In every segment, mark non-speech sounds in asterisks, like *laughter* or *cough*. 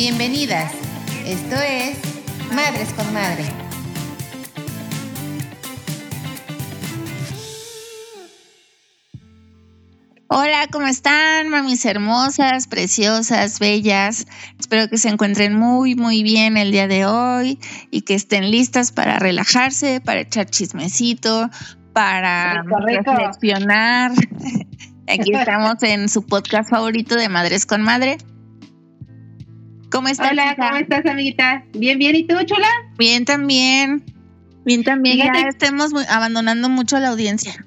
Bienvenidas. Esto es Madres con Madre. Hola, ¿cómo están, mamis hermosas, preciosas, bellas? Espero que se encuentren muy, muy bien el día de hoy y que estén listas para relajarse, para echar chismecito, para reflexionar. *laughs* Aquí estamos en su podcast favorito de Madres con Madre. ¿Cómo estás? Hola, ¿cómo estás, amiguita? Bien, bien. ¿Y tú, chula? Bien, también. Bien, también. Ya estemos abandonando mucho a la audiencia.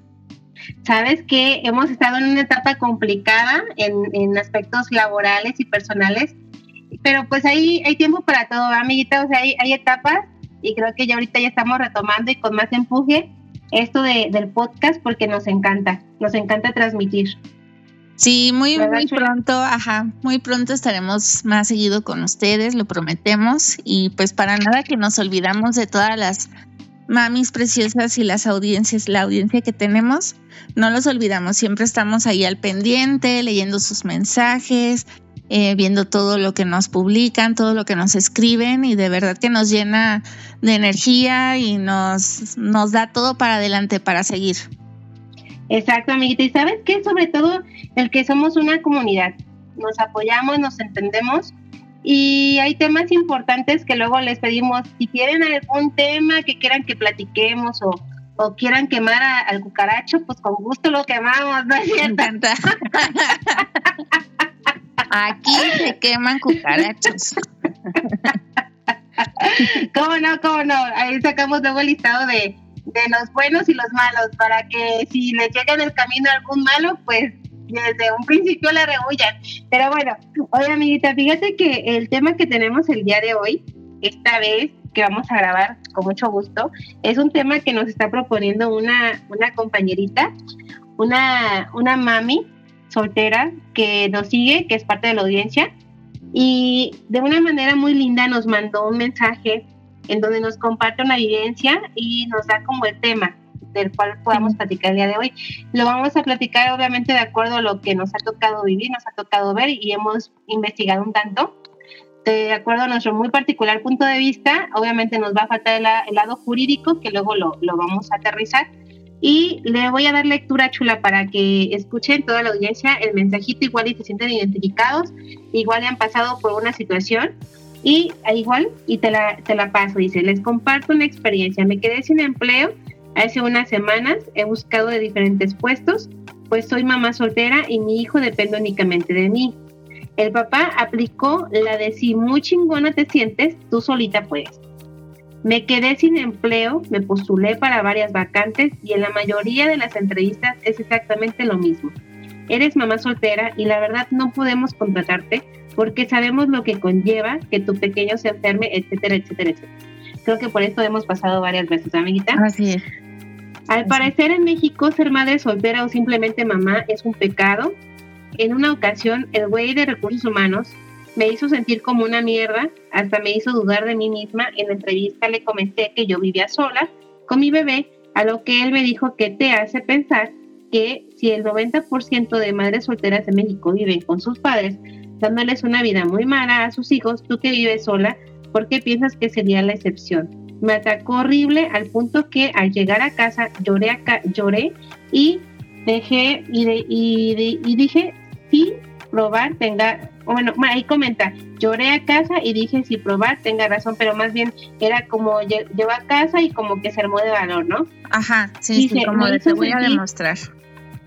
Sabes que hemos estado en una etapa complicada en, aspectos laborales y personales, pero pues ahí hay tiempo para todo, amiguita. O sea, hay, hay etapas y creo que ya ahorita ya estamos retomando y con más empuje esto de, del podcast porque nos encanta, nos encanta transmitir. Sí, muy, muy pronto, ajá, muy pronto estaremos más seguido con ustedes, lo prometemos. Y pues para nada que nos olvidamos de todas las mamis preciosas y las audiencias, la audiencia que tenemos, no los olvidamos, siempre estamos ahí al pendiente, leyendo sus mensajes, eh, viendo todo lo que nos publican, todo lo que nos escriben y de verdad que nos llena de energía y nos, nos da todo para adelante para seguir. Exacto, amiguita. Y sabes qué, sobre todo el que somos una comunidad, nos apoyamos, nos entendemos y hay temas importantes que luego les pedimos, si tienen algún tema que quieran que platiquemos o, o quieran quemar al cucaracho, pues con gusto lo quemamos, ¿no es cierto? Aquí se queman cucarachos. *laughs* ¿Cómo no? ¿Cómo no? Ahí sacamos luego el listado de, de los buenos y los malos, para que si les llega en el camino algún malo, pues desde un principio la rehullan. Pero bueno, oye amiguita, fíjate que el tema que tenemos el día de hoy, esta vez que vamos a grabar con mucho gusto, es un tema que nos está proponiendo una, una compañerita, una, una mami soltera que nos sigue, que es parte de la audiencia, y de una manera muy linda nos mandó un mensaje en donde nos comparte una evidencia y nos da como el tema del cual podamos platicar el día de hoy. Lo vamos a platicar obviamente de acuerdo a lo que nos ha tocado vivir, nos ha tocado ver y hemos investigado un tanto. De acuerdo a nuestro muy particular punto de vista, obviamente nos va a faltar el, lado jurídico, que luego lo, lo vamos a aterrizar. Y le voy a dar lectura chula para que escuchen toda la audiencia el mensajito, igual y se sienten identificados, igual han pasado por una situación y igual, y te la, te la paso, dice, les comparto una experiencia. Me quedé sin empleo hace unas semanas, he buscado de diferentes puestos, pues soy mamá soltera y mi hijo depende únicamente de mí. El papá aplicó la de si muy chingona te sientes, tú solita puedes. Me quedé sin empleo, me postulé para varias vacantes y en la mayoría de las entrevistas es exactamente lo mismo. Eres mamá soltera y la verdad no podemos contratarte porque sabemos lo que conlleva que tu pequeño se enferme, etcétera, etcétera, etcétera. Creo que por esto hemos pasado varias veces, amiguita. Así es. Al parecer en México ser madre soltera o simplemente mamá es un pecado. En una ocasión el güey de recursos humanos me hizo sentir como una mierda, hasta me hizo dudar de mí misma. En la entrevista le comenté que yo vivía sola con mi bebé, a lo que él me dijo que te hace pensar que si el 90% de madres solteras de México viven con sus padres, dándoles una vida muy mala a sus hijos, tú que vives sola, ¿por qué piensas que sería la excepción? Me atacó horrible al punto que al llegar a casa lloré, acá, lloré y dejé y, y, dije, sí, probar tenga, bueno, ahí comenta, lloré a casa y dije, si probar tenga razón, pero más bien era como llevo a casa y como que se armó de valor, ¿no? Ajá, sí, sí, como de te voy a demostrar.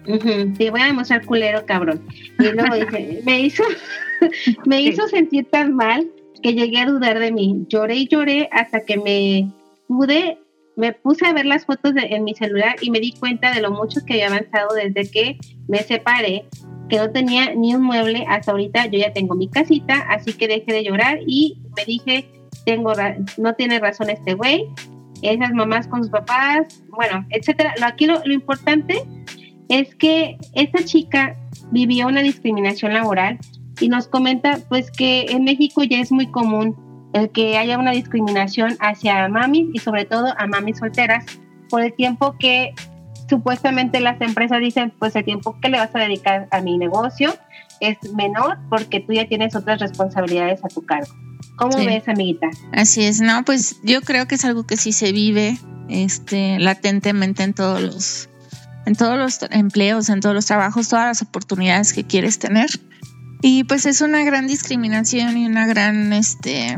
Te voy a demostrar culero, cabrón. Y luego dice, *laughs* me hizo, *laughs* me hizo sentir tan mal que llegué a dudar de mí. Lloré y lloré hasta que me pude, me puse a ver las fotos en mi celular y me di cuenta de lo mucho que había avanzado desde que me separé, que no tenía ni un mueble. Hasta ahorita yo ya tengo mi casita, así que dejé de llorar y me dije, tengo no tiene razón este güey, esas mamás con sus papás, bueno, etcétera. Lo, aquí lo, lo importante es que esta chica vivió una discriminación laboral y nos comenta pues que en México ya es muy común el que haya una discriminación hacia mamis y sobre todo a mamis solteras por el tiempo que supuestamente las empresas dicen, pues el tiempo que le vas a dedicar a mi negocio es menor porque tú ya tienes otras responsabilidades a tu cargo. ¿Cómo ves, amiguita? Así es, no, pues yo creo que es algo que sí se vive este latentemente en todos los en todos los empleos, en todos los trabajos, todas las oportunidades que quieres tener. Y pues es una gran discriminación y una gran este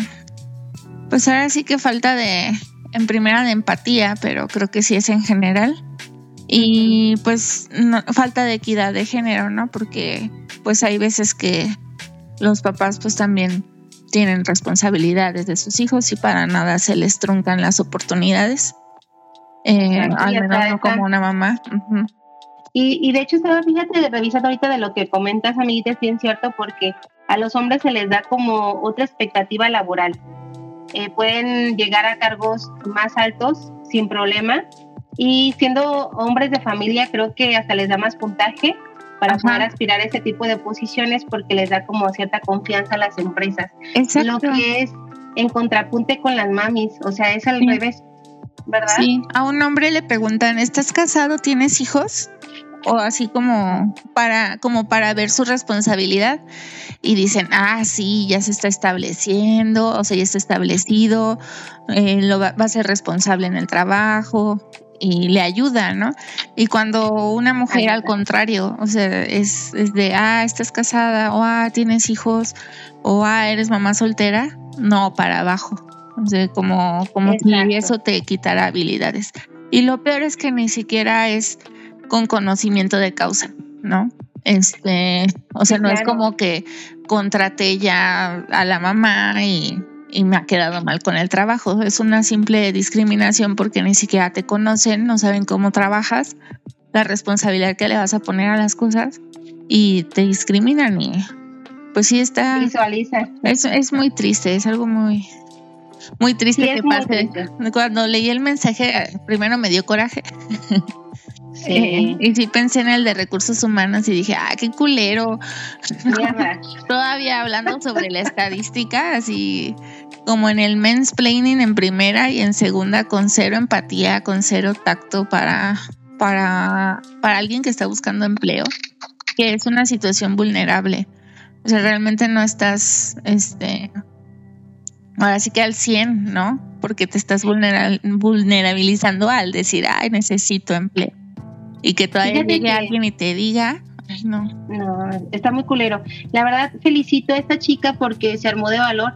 pues ahora sí que falta de en primera de empatía, pero creo que sí es en general. Y pues falta de equidad de género, ¿no? Porque pues hay veces que los papás pues también tienen responsabilidades de sus hijos y para nada se les truncan las oportunidades. Eh, al menos no como una mamá. y, y, de hecho, estaba, fíjate, revisando ahorita de lo que comentas, amiguita, es bien cierto, porque a los hombres se les da como otra expectativa laboral. Eh, pueden llegar a cargos más altos sin problema y siendo hombres de familia creo que hasta les da más puntaje para poder aspirar a ese tipo de posiciones porque les da como cierta confianza a las empresas. Exacto. Lo que es en contrapunte con las mamis, o sea, es al revés, ¿verdad? Sí, a un hombre le preguntan, ¿estás casado? ¿Tienes hijos? o así como para como para ver su responsabilidad y dicen ah sí ya se está estableciendo o sea ya está establecido eh, lo va, a ser responsable en el trabajo y le ayuda, ¿no? Y cuando una mujer al contrario, o sea, es, es, de, ah, estás casada, o ah, tienes hijos, o ah, eres mamá soltera, no, para abajo. O sea, como, como si eso te quitara habilidades. Y lo peor es que ni siquiera es con conocimiento de causa, ¿no? Este, o sea, no es como que contraté ya a la mamá y y me ha quedado mal con el trabajo. Es una simple discriminación porque ni siquiera te conocen, no saben cómo trabajas, la responsabilidad que le vas a poner a las cosas y te discriminan y pues sí está... Visualiza. Es, es muy triste, es algo muy... Muy triste que pase. Cuando leí el mensaje, primero me dio coraje. Sí. *laughs* y sí pensé en el de recursos humanos y dije, ah, qué culero. *laughs* Todavía hablando sobre la estadística, así como en el mansplaining en primera y en segunda con cero empatía, con cero tacto para, para, para alguien que está buscando empleo, que es una situación vulnerable. O sea, realmente no estás, este, ahora sí que al 100, ¿no? Porque te estás vulnerabilizando al decir, ay, necesito empleo. Y que todavía llegue alguien y te diga, ay, no. No, está muy culero. La verdad, felicito a esta chica porque se armó de valor.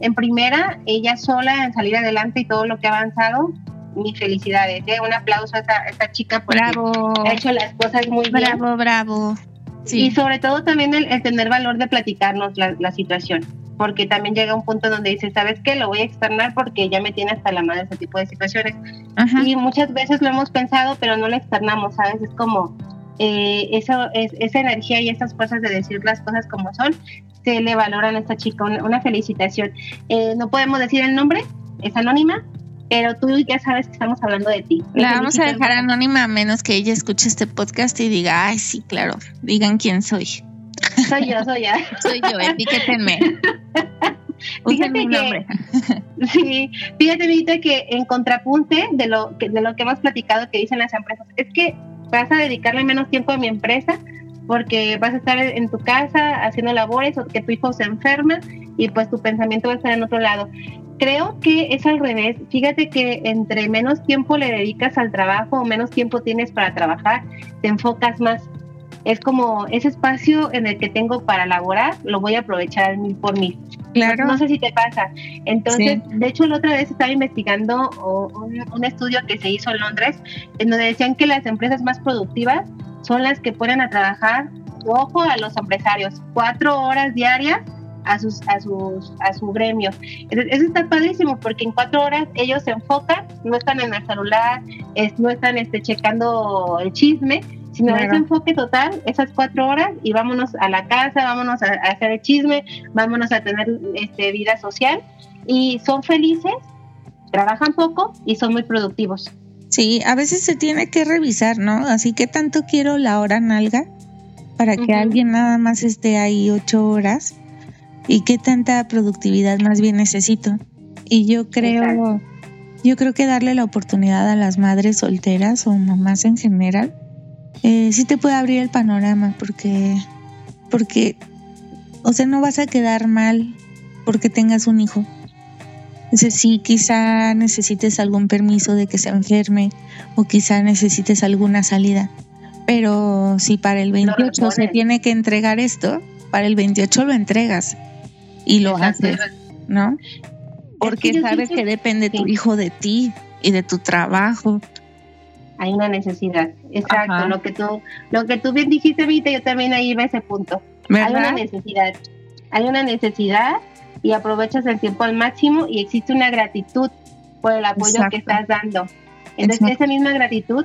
En primera, ella sola en salir adelante y todo lo que ha avanzado, mis felicidades. ¿eh? Un aplauso a esta, chica porque ha hecho las cosas muy bien. Bravo, bravo. Y sobre todo también el, tener valor de platicarnos la, situación, porque también llega un punto donde dice, ¿sabes qué? Lo voy a externar porque ya me tiene hasta la madre ese tipo de situaciones. Y muchas veces lo hemos pensado, pero no lo externamos, ¿sabes? Es como eh, eso, es, esa energía y esas fuerzas de decir las cosas como son, se le valoran a esta chica. Una, felicitación. Eh, no podemos decir el nombre, es anónima, pero tú ya sabes que estamos hablando de ti. La vamos a dejar anónima a menos que ella escuche este podcast y diga, ay, sí, claro, digan quién soy. Soy yo, soy yo. *laughs* soy yo, etiquétenme. *laughs* Fíjate que, *laughs* sí, fíjate, Vita, que en contrapunte de lo, que, de lo que hemos platicado que dicen las empresas, es que vas a dedicarle menos tiempo a mi empresa porque vas a estar en tu casa haciendo labores o que tu hijo se enferma y pues tu pensamiento va a estar en otro lado. Creo que es al revés. Fíjate que entre menos tiempo le dedicas al trabajo o menos tiempo tienes para trabajar, te enfocas más. Es como ese espacio en el que tengo para laborar, lo voy a aprovechar mil por mí. Claro. No, sé si te pasa. Entonces, de hecho, la otra vez estaba investigando un, un, estudio que se hizo en Londres, en donde decían que las empresas más productivas son las que ponen a trabajar, ojo a los empresarios, cuatro horas diarias a sus a sus a su gremio. Eso está padrísimo porque en cuatro horas ellos se enfocan, no están en el celular, no están este checando el chisme, sino ese enfoque total, esas cuatro horas y vámonos a la casa, vámonos a, hacer el chisme, vámonos a tener este vida social y son felices, trabajan poco y son muy productivos. Sí, a veces se tiene que revisar, ¿no? Así que tanto quiero la hora nalga para que alguien nada más esté ahí ocho horas y qué tanta productividad más bien necesito. Y yo creo yo creo que darle la oportunidad a las madres solteras o mamás en general, eh, sí te puede abrir el panorama porque, porque, o sea, no vas a quedar mal porque tengas un hijo. Sea, sí, quizá necesites algún permiso de que se enferme o quizá necesites alguna salida. Pero si para el 28 se tiene que entregar esto, para el 28 lo entregas y lo haces, ¿no? Porque sabes que depende tu hijo de ti y de tu trabajo. Hay una necesidad, exacto. Lo que tú, lo que tú bien dijiste, Vita, yo también ahí iba a ese punto. Hay una necesidad, hay una necesidad y aprovechas el tiempo al máximo y existe una gratitud por el apoyo que estás dando. Entonces esa misma gratitud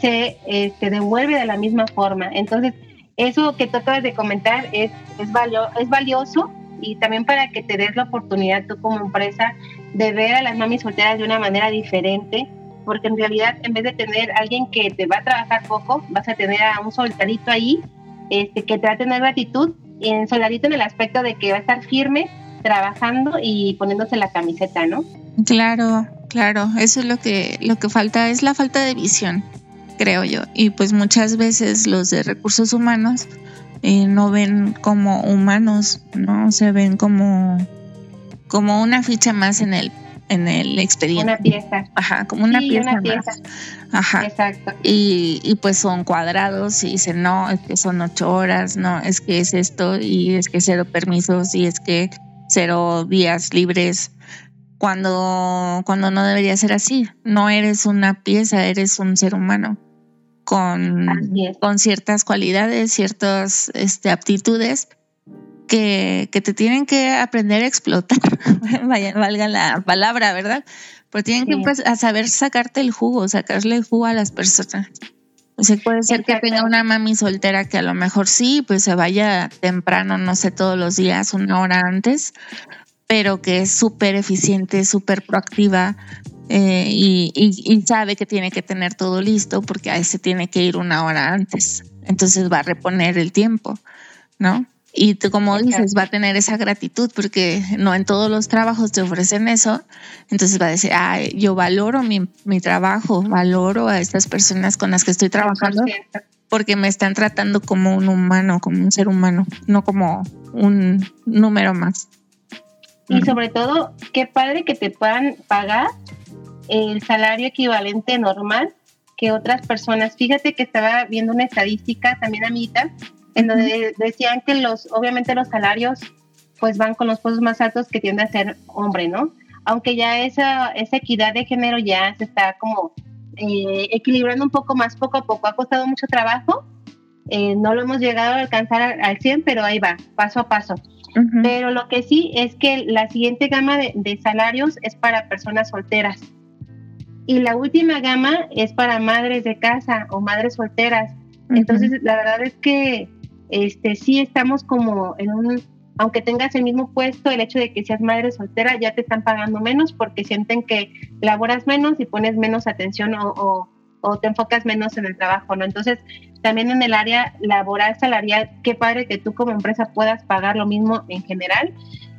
se este, devuelve de la misma forma. Entonces eso que tú acabas de comentar es, es, valio, es valioso y también para que te des la oportunidad tú como empresa de ver a las mamis solteras de una manera diferente, porque en realidad en vez de tener a alguien que te va a trabajar poco, vas a tener a un soldadito ahí este, que te va a tener gratitud, en soldadito en el aspecto de que va a estar firme, trabajando y poniéndose la camiseta, ¿no? Claro, claro, eso es lo que, lo que falta, es la falta de visión, creo yo. Y pues muchas veces los de recursos humanos eh, no ven como humanos, ¿no? Se ven como, como una ficha más en el en el expediente. Una pieza. Ajá, como una pieza. Más. Ajá. Exacto. Y, y, pues son cuadrados y dicen, no, es que son ocho horas, no, es que es esto y es que cero permisos y es que cero días libres cuando, cuando no debería ser así. No eres una pieza, eres un ser humano con, con ciertas cualidades, ciertas este, aptitudes que, que, te tienen que aprender a explotar, *laughs* valga la palabra, ¿verdad? Pero tienen que a saber sacarte el jugo, sacarle el jugo a las personas. O sea, puede ser que tenga una mami soltera que a lo mejor sí, pues se vaya temprano, no sé, todos los días, una hora antes, pero que es súper eficiente, súper proactiva eh, y, sabe que tiene que tener todo listo porque a ese tiene que ir una hora antes. Entonces va a reponer el tiempo, ¿no? Y tú, como dices, va a tener esa gratitud porque no en todos los trabajos te ofrecen eso. Entonces va a decir, ah, yo valoro mi, mi trabajo, valoro a estas personas con las que estoy trabajando porque me están tratando como un humano, como un ser humano, no como un número más. Y sobre todo, qué padre que te puedan pagar el salario equivalente normal que otras personas. Fíjate que estaba viendo una estadística también a mitad en donde decían que los, obviamente los salarios pues van con los puestos más altos que tiende a ser hombre, ¿no? Aunque ya esa, esa equidad de género ya se está como eh, equilibrando un poco más poco a poco. Ha costado mucho trabajo, eh, no lo hemos llegado a alcanzar al, 100, pero ahí va, paso a paso. Pero lo que sí es que la siguiente gama de, de, salarios es para personas solteras. Y la última gama es para madres de casa o madres solteras. Entonces, la verdad es que este, sí estamos como en un, aunque tengas el mismo puesto, el hecho de que seas madre soltera ya te están pagando menos porque sienten que laboras menos y pones menos atención o, o, te enfocas menos en el trabajo, ¿no? Entonces, también en el área laboral, salarial, qué padre que tú como empresa puedas pagar lo mismo en general.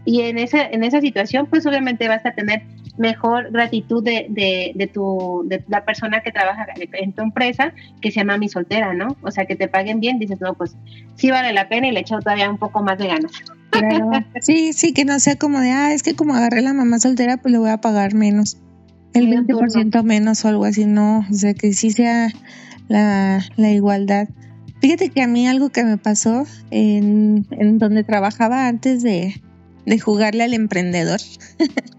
Y en esa, en esa situación, pues obviamente vas a tener mejor gratitud de, de, de, tu, de la persona que trabaja en tu empresa, que se llama mi soltera, ¿no? O sea, que te paguen bien, dices, no, pues sí vale la pena y le echo todavía un poco más de ganas. *laughs* Sí, sí, que no sea como de, ah, es que como agarré la mamá soltera, pues le voy a pagar menos, el 20% menos o algo así, no, o sea, que sí sea la, la igualdad. Fíjate que a mí algo que me pasó en, en donde trabajaba antes de, de jugarle al emprendedor.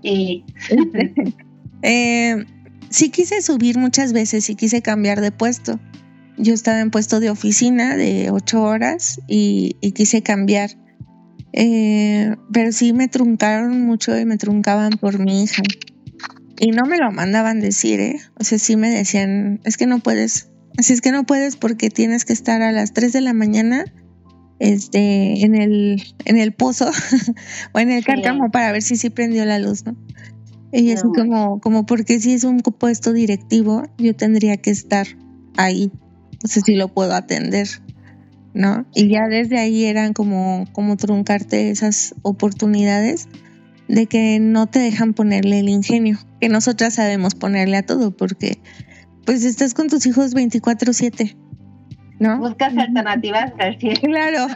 Sí. *laughs* eh, sí quise subir muchas veces y quise cambiar de puesto. Yo estaba en puesto de oficina de ocho horas y, quise cambiar. Eh, pero sí me truncaron mucho y me truncaban por mi hija. Y no me lo mandaban decir, ¿eh? O sea, sí me decían, es que no puedes. Así es que no puedes porque tienes que estar a las 3 de la mañana este, en el, en el pozo *laughs* o en el cárcamo para ver si sí prendió la luz, ¿no? Y así como, como porque si es un puesto directivo, yo tendría que estar ahí. No sé si lo puedo atender, ¿no? Y ya desde ahí eran como, como truncarte esas oportunidades de que no te dejan ponerle el ingenio, que nosotras sabemos ponerle a todo, porque pues estás con tus hijos 24/7. ¿No? Buscas alternativas Claro,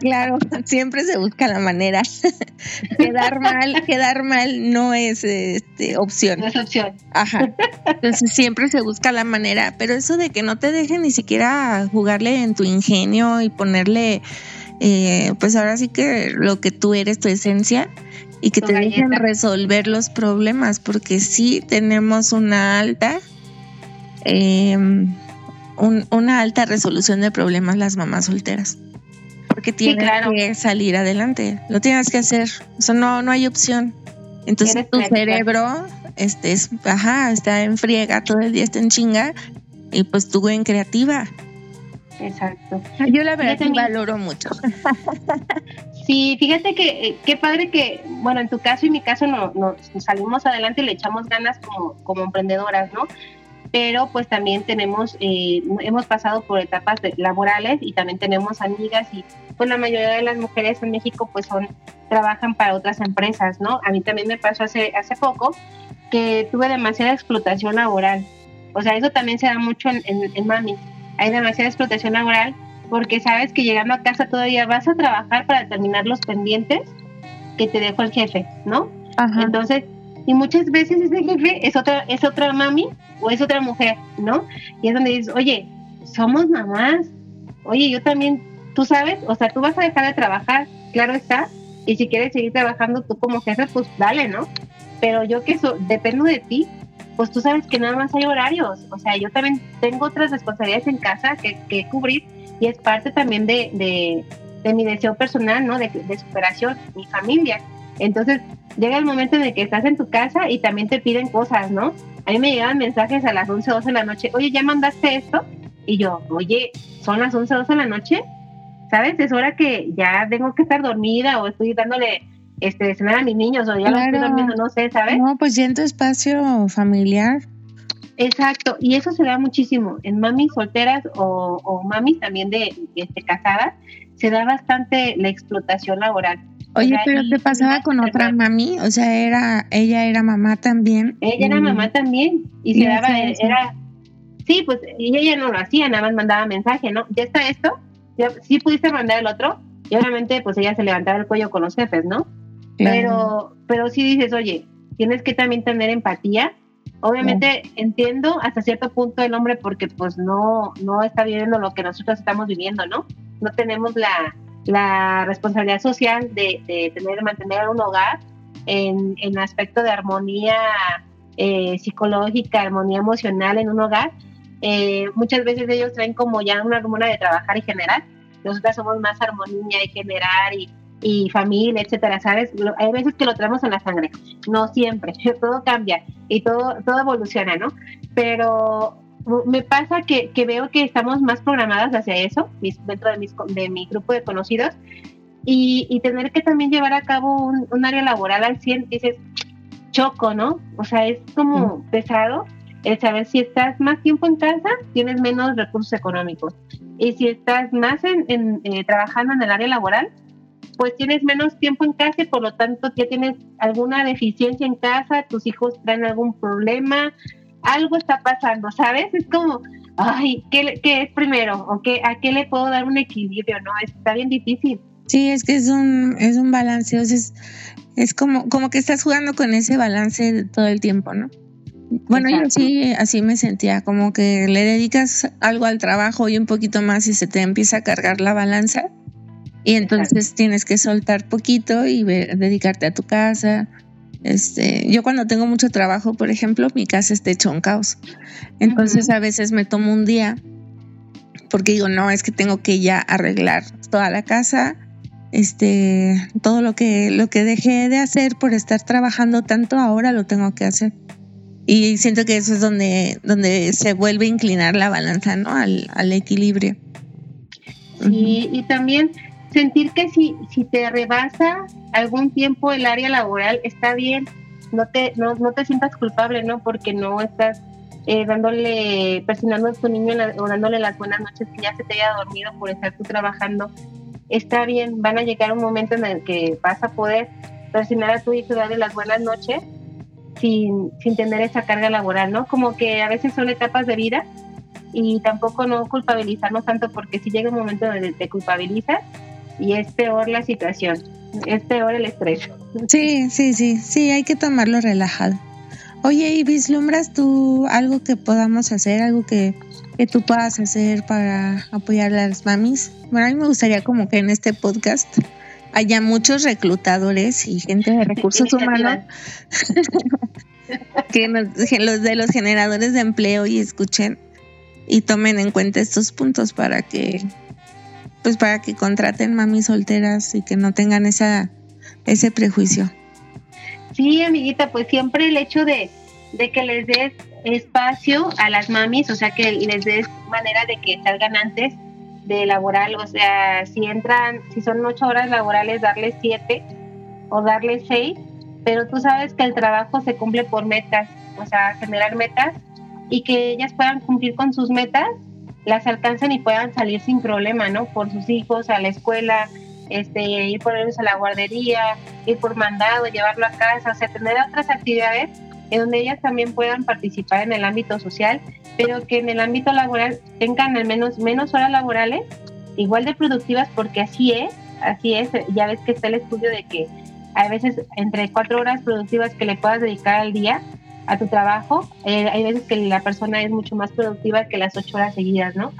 claro, siempre se busca la manera. *laughs* quedar mal, quedar mal no es este, opción. No es opción. Ajá. Entonces siempre se busca la manera, pero eso de que no te dejen ni siquiera jugarle en tu ingenio y ponerle, eh, pues ahora sí que lo que tú eres, tu esencia, y que te dejen resolver los problemas, porque sí tenemos una alta, eh, una alta resolución de problemas las mamás solteras. Porque tienen que salir adelante, lo tienes que hacer, eso no, no hay opción. Entonces tu cerebro este, es, ajá, está en friega, todo el día está en chinga, y pues tú en creativa. Exacto. Yo la verdad que valoro mucho. *laughs* Sí, fíjate que eh, qué padre que, bueno, en tu caso y mi caso no, nos salimos adelante y le echamos ganas como, como emprendedoras, ¿no? Pero pues también tenemos, eh, hemos pasado por etapas laborales y también tenemos amigas y pues la mayoría de las mujeres en México pues son, trabajan para otras empresas, ¿no? A mí también me pasó hace, hace poco que tuve demasiada explotación laboral. O sea, eso también se da mucho en, en, en Mami. Hay demasiada explotación laboral porque sabes que llegando a casa todavía vas a trabajar para terminar los pendientes que te dejó el jefe, ¿no? Entonces, y muchas veces ese jefe es otra, es otra mami o es otra mujer, ¿no? Y es donde dices, oye, somos mamás, oye, yo también, tú sabes, o sea, tú vas a dejar de trabajar, claro está, y si quieres seguir trabajando tú como jefe, pues dale, ¿no? Pero yo que eso, dependo de ti, pues tú sabes que nada más hay horarios, o sea, yo también tengo otras responsabilidades en casa que, que cubrir y es parte también de, de, mi deseo personal, ¿no? De, de, superación, mi familia. Entonces, llega el momento en el que estás en tu casa y también te piden cosas, ¿no? A mí me llegaban mensajes a las 11, 12 de la noche, oye, ¿ya mandaste esto? Y yo, oye, son las 11, 12 de la noche, ¿sabes? Es hora que ya tengo que estar dormida o estoy dándole este, cenar a mis niños o ya lo estoy durmiendo, no sé, ¿sabes? No, pues ya en tu espacio familiar. Exacto, y eso se da muchísimo en mamis solteras o, o mamis también de, este, casadas, se da bastante la explotación laboral. Oye, pero ¿te pasaba con otra mami? O sea, era ella era mamá también. Ella era mamá también y se daba, era, sí, pues y ella no lo hacía, nada más mandaba mensaje, ¿no? Ya está esto, ya, sí pudiste mandar el otro y obviamente pues ella se levantaba el cuello con los jefes, ¿no? Pero, pero sí dices, oye, tienes que también tener empatía Obviamente entiendo hasta cierto punto el hombre porque pues no, no está viviendo lo que nosotros estamos viviendo, ¿no? No tenemos la, la responsabilidad social de, de tener, mantener un hogar en, en aspecto de armonía eh, psicológica, armonía emocional en un hogar. Eh, muchas veces ellos traen como ya una hormona de trabajar y generar. Nosotras somos más armonía y generar y, y familia, etcétera, ¿sabes? Hay veces que lo traemos en la sangre, no siempre, *laughs* todo cambia y todo, todo evoluciona, ¿no? Pero me pasa que, que veo que estamos más programadas hacia eso, dentro de, mis, de mi grupo de conocidos, y, y tener que también llevar a cabo un, un, área laboral al 100, dices, choco, ¿no? O sea, es como pesado el saber si estás más tiempo en casa, tienes menos recursos económicos. Y si estás más en, en eh, trabajando en el área laboral, pues tienes menos tiempo en casa y por lo tanto ya tienes alguna deficiencia en casa, tus hijos traen algún problema, algo está pasando, ¿sabes? Es como, ay, ¿qué, qué es primero? ¿O qué, a qué le puedo dar un equilibrio? No, está bien difícil. Sí, es que es un, es un balance, o sea, es, es como, como que estás jugando con ese balance todo el tiempo, ¿no? Bueno, yo sí, así me sentía, como que le dedicas algo al trabajo y un poquito más y se te empieza a cargar la balanza y entonces tienes que soltar poquito y dedicarte a tu casa. Este, yo cuando tengo mucho trabajo, por ejemplo, mi casa está hecho un caos. Entonces a veces me tomo un día porque digo, no, es que tengo que ya arreglar toda la casa, este, todo lo que, lo que dejé de hacer por estar trabajando tanto, ahora lo tengo que hacer. Y siento que eso es donde, donde se vuelve a inclinar la balanza, ¿no? Al, al equilibrio. Sí, y también sentir que si, si te rebasa algún tiempo el área laboral, está bien, no te, no, no te sientas culpable, ¿no? Porque no estás eh, dándole, presionando a tu niño o dándole las buenas noches que ya se te haya dormido por estar tú trabajando. Está bien, van a llegar un momento en el que vas a poder presionar a tu hijo y darle las buenas noches sin, sin tener esa carga laboral, ¿no? Como que a veces son etapas de vida y tampoco no culpabilizarnos tanto porque si llega un momento donde te culpabilizas y es peor la situación, es peor el estrés. Sí, sí, sí, sí, hay que tomarlo relajado. Oye, ¿y vislumbras tú algo que podamos hacer, algo que, que tú puedas hacer para apoyar a las mamis? Bueno, a mí me gustaría como que en este podcast haya muchos reclutadores y gente de recursos humanos *laughs* que los de los generadores de empleo y escuchen y tomen en cuenta estos puntos para que pues para que contraten mamis solteras y que no tengan esa ese prejuicio. Sí, amiguita, pues siempre el hecho de, que les des espacio a las mamis, o sea, que les des manera de que salgan antes de laboral, o sea, si entran, si son ocho horas laborales, darles siete o darles seis, pero tú sabes que el trabajo se cumple por metas, o sea, generar metas y que ellas puedan cumplir con sus metas, las alcancen y puedan salir sin problema, ¿no? Por sus hijos, a la escuela, este, ir por ellos a la guardería, ir por mandado, llevarlo a casa, o sea, tener otras actividades en donde ellas también puedan participar en el ámbito social, pero que en el ámbito laboral tengan al menos menos horas laborales, igual de productivas, porque así es, así es, ya ves que está el estudio de que hay veces entre cuatro horas productivas que le puedas dedicar al día a tu trabajo, eh, hay veces que la persona es mucho más productiva que las ocho horas seguidas, ¿no?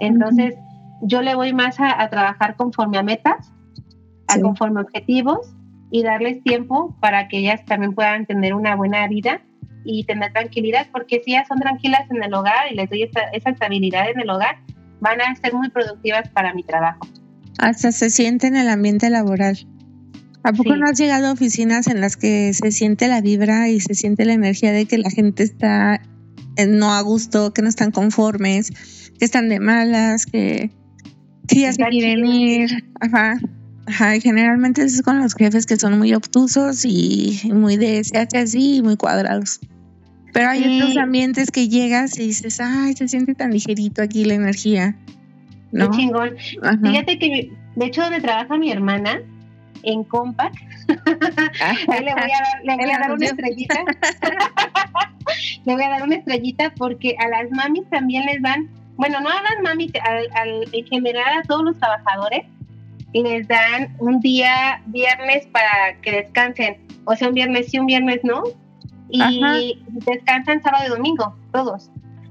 Entonces, yo le voy más a, trabajar conforme a metas, a conforme a objetivos y darles tiempo para que ellas también puedan tener una buena vida y tener tranquilidad, porque si ellas son tranquilas en el hogar y les doy esa, estabilidad en el hogar, van a ser muy productivas para mi trabajo. Hasta se siente en el ambiente laboral. ¿A poco no has llegado a oficinas en las que se siente la vibra y se siente la energía de que la gente está no a gusto, que no están conformes, que están de malas, que, Sí, así quieren ir. Ajá. Ajá, y generalmente es con los jefes que son muy obtusos y muy de se hace así y muy cuadrados. Pero hay otros ambientes que llegas y dices, ay, se siente tan ligerito aquí la energía. ¿no? Qué chingón. Fíjate que, de hecho, donde trabaja mi hermana, en Compact, le voy a dar, le voy a dar una estrellita. *laughs* le voy a dar una estrellita porque a las mamis también les dan bueno, no a las mami, al, en general a todos los trabajadores, les dan un día viernes para que descansen, o sea, un viernes sí, un viernes no, y descansan sábado y domingo, todos.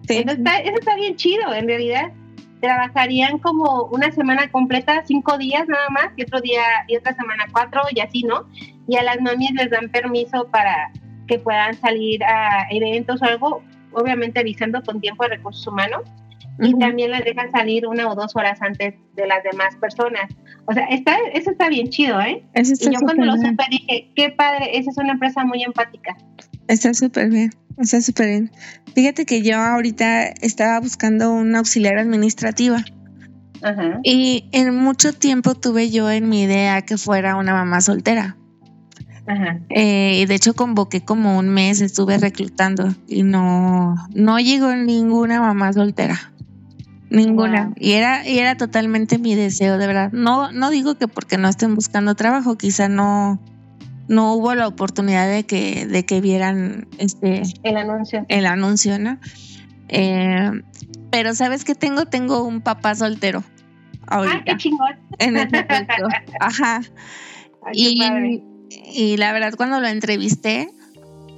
Eso, está, eso está bien chido, en realidad. Trabajarían como una semana completa, cinco días nada más, y otro día, y otra semana cuatro, y así, ¿no? Y a las mamis les dan permiso para que puedan salir a eventos o algo, obviamente avisando con tiempo de recursos humanos y también las dejan salir una o dos horas antes de las demás personas. O sea, está, eso está bien chido, ¿eh? y yo cuando lo supe dije, qué padre, esa es una empresa muy empática. Está súper bien, está súper bien. Fíjate que yo ahorita estaba buscando una auxiliar administrativa. Ajá. Y en mucho tiempo tuve yo en mi idea que fuera una mamá soltera. Ajá. Eh, y de hecho convoqué como un mes, estuve reclutando y no, no llegó ninguna mamá soltera. Ninguna. Y era, y era totalmente mi deseo, de verdad. No, no digo que porque no estén buscando trabajo, quizá no, no hubo la oportunidad de que, de que vieran este el anuncio. El anuncio, ¿no? Eh, pero sabes que tengo, tengo un papá soltero. Ahorita, ah, qué chingón. *laughs* En ese momento. Ajá. y, y la verdad, cuando lo entrevisté,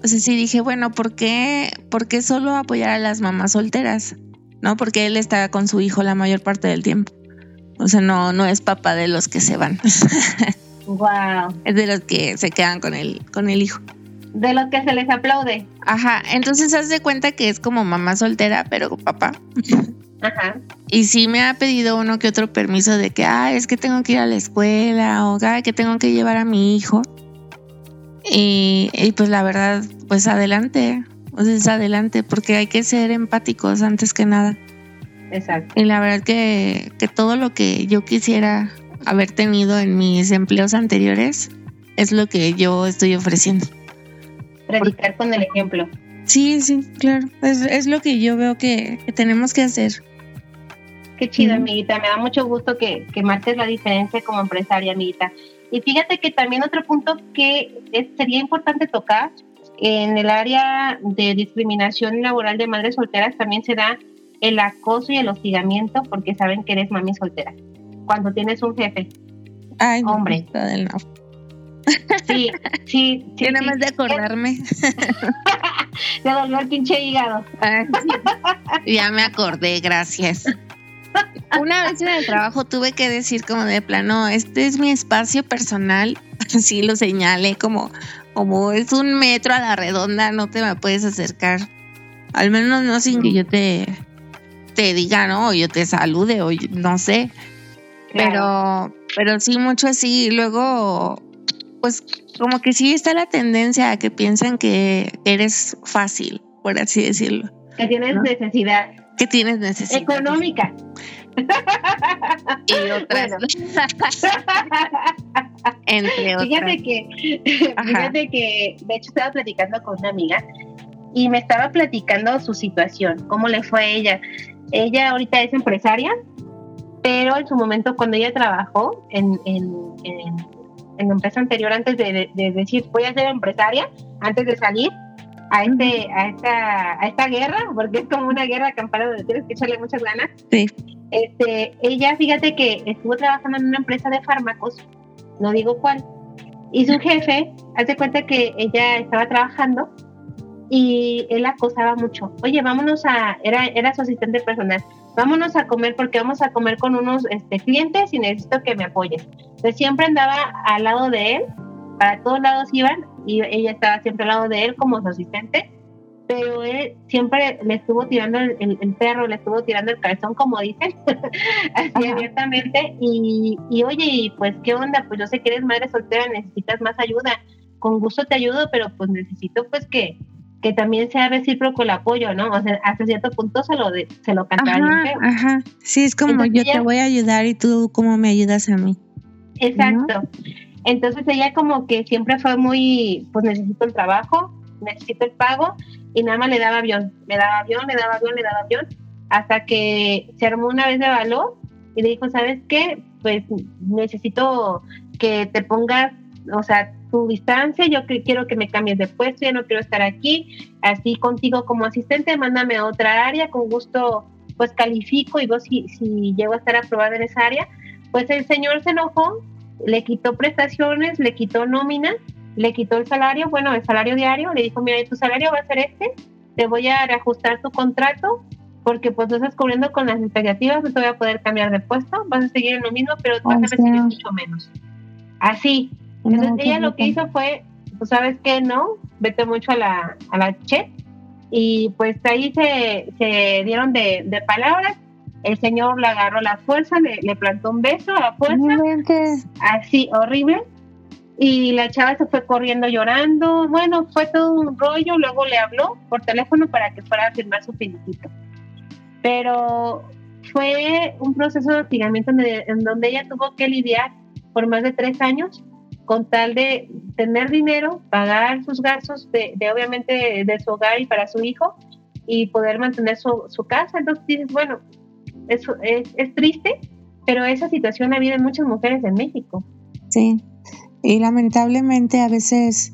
pues sí dije, bueno, ¿por qué, ¿por qué solo apoyar a las mamás solteras? ¿no? Porque él está con su hijo la mayor parte del tiempo. O sea, no, no es papá de los que se van. *laughs* wow. Es de los que se quedan con el, con el hijo. De los que se les aplaude. Ajá, entonces haz de cuenta que es como mamá soltera, pero papá. Ajá. Y sí me ha pedido uno que otro permiso de que, ah, es que tengo que ir a la escuela o ah, que tengo que llevar a mi hijo. Y, y pues la verdad, pues adelante. O sea, es adelante, porque hay que ser empáticos antes que nada. Exacto. Y la verdad que, que todo lo que yo quisiera haber tenido en mis empleos anteriores es lo que yo estoy ofreciendo. Predicar con el ejemplo. Sí, sí, claro. Es, es lo que yo veo que, tenemos que hacer. Qué chido, amiguita. Me da mucho gusto que, que marques la diferencia como empresaria, amiguita. Y fíjate que también otro punto que sería importante tocar en el área de discriminación laboral de madres solteras también se da el acoso y el hostigamiento porque saben que eres mami soltera. Cuando tienes un jefe, Ay, hombre. No. Sí, sí, sí. *laughs* Tiene más de acordarme. Se dolió el pinche hígado. ya me acordé, gracias. Una vez en el trabajo tuve que decir como de plano, este es mi espacio personal, *laughs* así lo señalé como, como es un metro a la redonda, no te me puedes acercar. Al menos no sin que yo te, te diga, ¿no? O yo te salude, o no sé. Pero, pero sí, mucho así. Luego, pues como que sí está la tendencia a que piensan que eres fácil, por así decirlo. Que tienes necesidad. Que tienes necesidad. Económica. y otras. *laughs* Entre otras. Fíjate que, fíjate que, de hecho, estaba platicando con una amiga y me estaba platicando su situación, cómo le fue a ella. Ella ahorita es empresaria, pero en su momento cuando ella trabajó en, en, en, la empresa anterior, antes de, decir voy a ser empresaria, antes de salir a, este, a, esta, a esta guerra, porque es como una guerra campana donde tienes que echarle muchas ganas. Sí. Este, ella, fíjate que estuvo trabajando en una empresa de fármacos, no digo cuál, y su jefe, hace cuenta que ella estaba trabajando y él acosaba mucho. Oye, vámonos a, era, era su asistente personal, vámonos a comer porque vamos a comer con unos este, clientes y necesito que me apoyes. Entonces siempre andaba al lado de él, para todos lados iban y ella estaba siempre al lado de él como su asistente, pero él siempre le estuvo tirando el, perro, le estuvo tirando el calzón, como dicen, *laughs* así abiertamente. Y, y oye, pues, ¿qué onda? Pues yo sé que eres madre soltera, necesitas más ayuda. Con gusto te ayudo, pero pues necesito pues que, que también sea recíproco el apoyo, ¿no? O sea, hasta cierto punto se lo, de, se lo ajá, Ajá, sí, es como yo te voy a ayudar y tú cómo me ayudas a mí. Exacto. Entonces ella como que siempre fue muy, pues necesito el trabajo, necesito el pago y nada más le daba avión, le daba avión, le daba avión, le daba avión, hasta que se armó una vez de valor y le dijo, ¿sabes qué? Pues necesito que te pongas, o sea, tu distancia, yo quiero que me cambies de puesto, ya no quiero estar aquí, así contigo como asistente, mándame a otra área, con gusto pues califico y vos si, si llego a estar aprobada en esa área, pues el señor se enojó, le quitó prestaciones, le quitó nómina, le quitó el salario, bueno, el salario diario, le dijo, mira, tu salario va a ser este, te voy a reajustar tu contrato, porque pues no estás cubriendo con las expectativas, no te voy a poder cambiar de puesto, vas a seguir en lo mismo, pero vas a recibir mucho menos. Así, entonces ella lo que hizo fue, pues sabes que no, vete mucho a la, a la chat y pues ahí se, se dieron de, de, palabras. El señor le agarró la fuerza, le, le plantó un beso a la fuerza, así horrible. Y la chava se fue corriendo llorando. Bueno, fue todo un rollo. Luego le habló por teléfono para que fuera a firmar su finiquito. Pero fue un proceso de hostigamiento en donde ella tuvo que lidiar por más de tres años con tal de tener dinero, pagar sus gastos de, obviamente de su hogar y para su hijo y poder mantener su, casa. Entonces dices, bueno, eso es, es, triste, pero esa situación ha habido en muchas mujeres en México. Sí, y lamentablemente a veces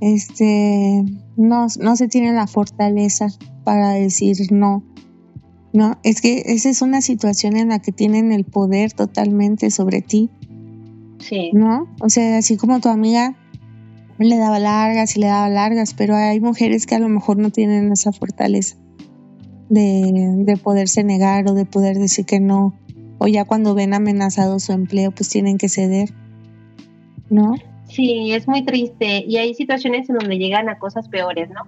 este no, no se tiene la fortaleza para decir no. No, es que esa es una situación en la que tienen el poder totalmente sobre ti Sí. ¿No? O sea, así como tu amiga le daba largas y le daba largas, pero hay mujeres que a lo mejor no tienen esa fortaleza de, de poderse negar o de poder decir que no, o ya cuando ven amenazado su empleo, pues tienen que ceder, ¿no? Sí, es muy triste y hay situaciones en donde llegan a cosas peores, ¿no?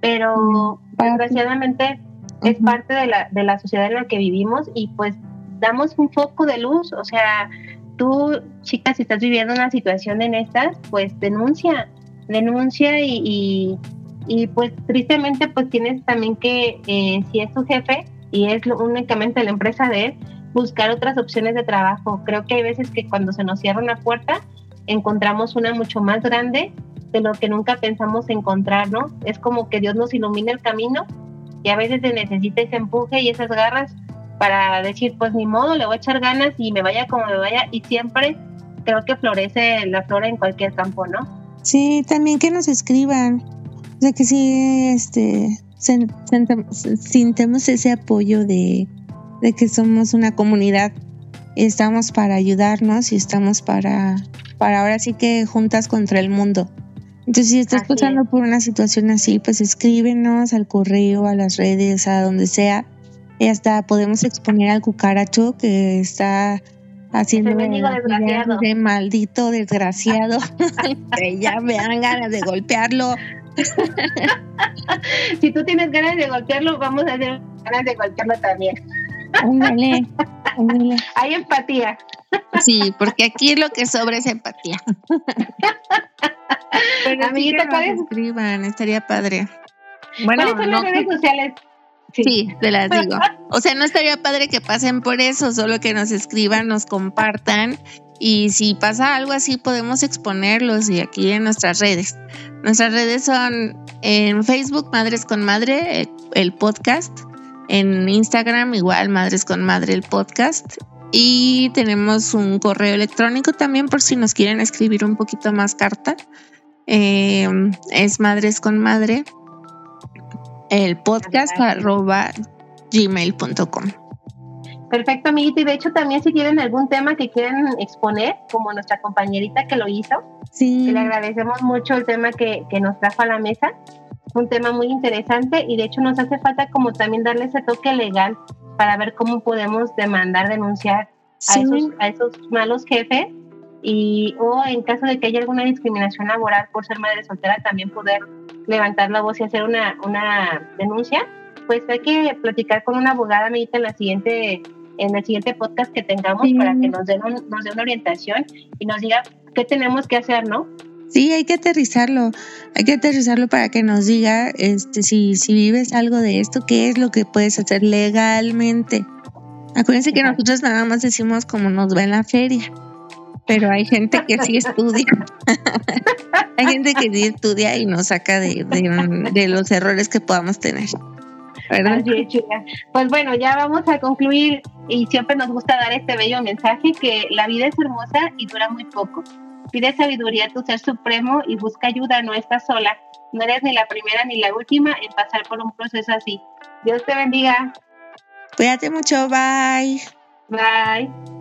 Pero mm, desgraciadamente es parte de la, de la sociedad en la que vivimos y pues damos un foco de luz, o sea, tú, chicas, si estás viviendo una situación en estas, pues denuncia, denuncia y, y, pues tristemente pues tienes también que, eh, si es tu jefe y es únicamente la empresa de él, buscar otras opciones de trabajo. Creo que hay veces que cuando se nos cierra una puerta, encontramos una mucho más grande de lo que nunca pensamos encontrar, ¿no? Es como que Dios nos ilumina el camino y a veces se necesita ese empuje y esas garras para decir, pues ni modo, le voy a echar ganas y me vaya como me vaya y siempre creo que florece la flora en cualquier campo, ¿no? Sí, también que nos escriban. O sea, que sí, este, sintemos ese apoyo de, de que somos una comunidad. Estamos para ayudarnos y estamos para, para ahora sí que juntas contra el mundo. Entonces, si estás pasando por una situación así, pues escríbenos al correo, a las redes, a donde sea. Y hasta podemos exponer al cucaracho que está haciendo de maldito desgraciado. *laughs* Que ya me dan ganas de golpearlo. *laughs* Si tú tienes ganas de golpearlo vamos a hacer ganas de golpearlo también. Hay empatía. Sí porque aquí lo que sobra es empatía. *laughs* Pero amiguita escriban estaría padre. Bueno, ¿Cuáles son las redes sociales Sí. te las digo. O sea, no estaría padre que pasen por eso, solo que nos escriban, nos compartan y si pasa algo así podemos exponerlos y aquí en nuestras redes. Nuestras redes son en Facebook Madres con Madre, el podcast, en Instagram igual Madres con Madre, el podcast. Y tenemos un correo electrónico también por si nos quieren escribir un poquito más carta. Eh, es Madres con Madre el podcast arroba gmail.com. Perfecto, amiguito. Y de hecho, también si tienen algún tema que quieren exponer, como nuestra compañerita que lo hizo, sí. le agradecemos mucho el tema que, nos trajo a la mesa. Un tema muy interesante y de hecho nos hace falta como también darle ese toque legal para ver cómo podemos demandar, denunciar a, esos, a esos malos jefes y o en caso de que haya alguna discriminación laboral por ser madre soltera también poder levantar la voz y hacer una, una denuncia, pues hay que platicar con una abogada, amiguita, en la siguiente en el siguiente podcast que tengamos para que nos den, nos dé una orientación y nos diga qué tenemos que hacer, ¿no? Sí, hay que aterrizarlo, hay que aterrizarlo para que nos diga este, si, si vives algo de esto, qué es lo que puedes hacer legalmente. Acuérdense que nosotros nada más decimos como nos va en la feria pero hay gente que sí estudia. *laughs* hay gente que sí estudia y nos saca de, de, los errores que podamos tener. ¿verdad? Pues bueno, ya vamos a concluir y siempre nos gusta dar este bello mensaje que la vida es hermosa y dura muy poco. Pide sabiduría a tu ser supremo y busca ayuda, no estás sola. No eres ni la primera ni la última en pasar por un proceso así. Dios te bendiga. Cuídate mucho, bye. Bye.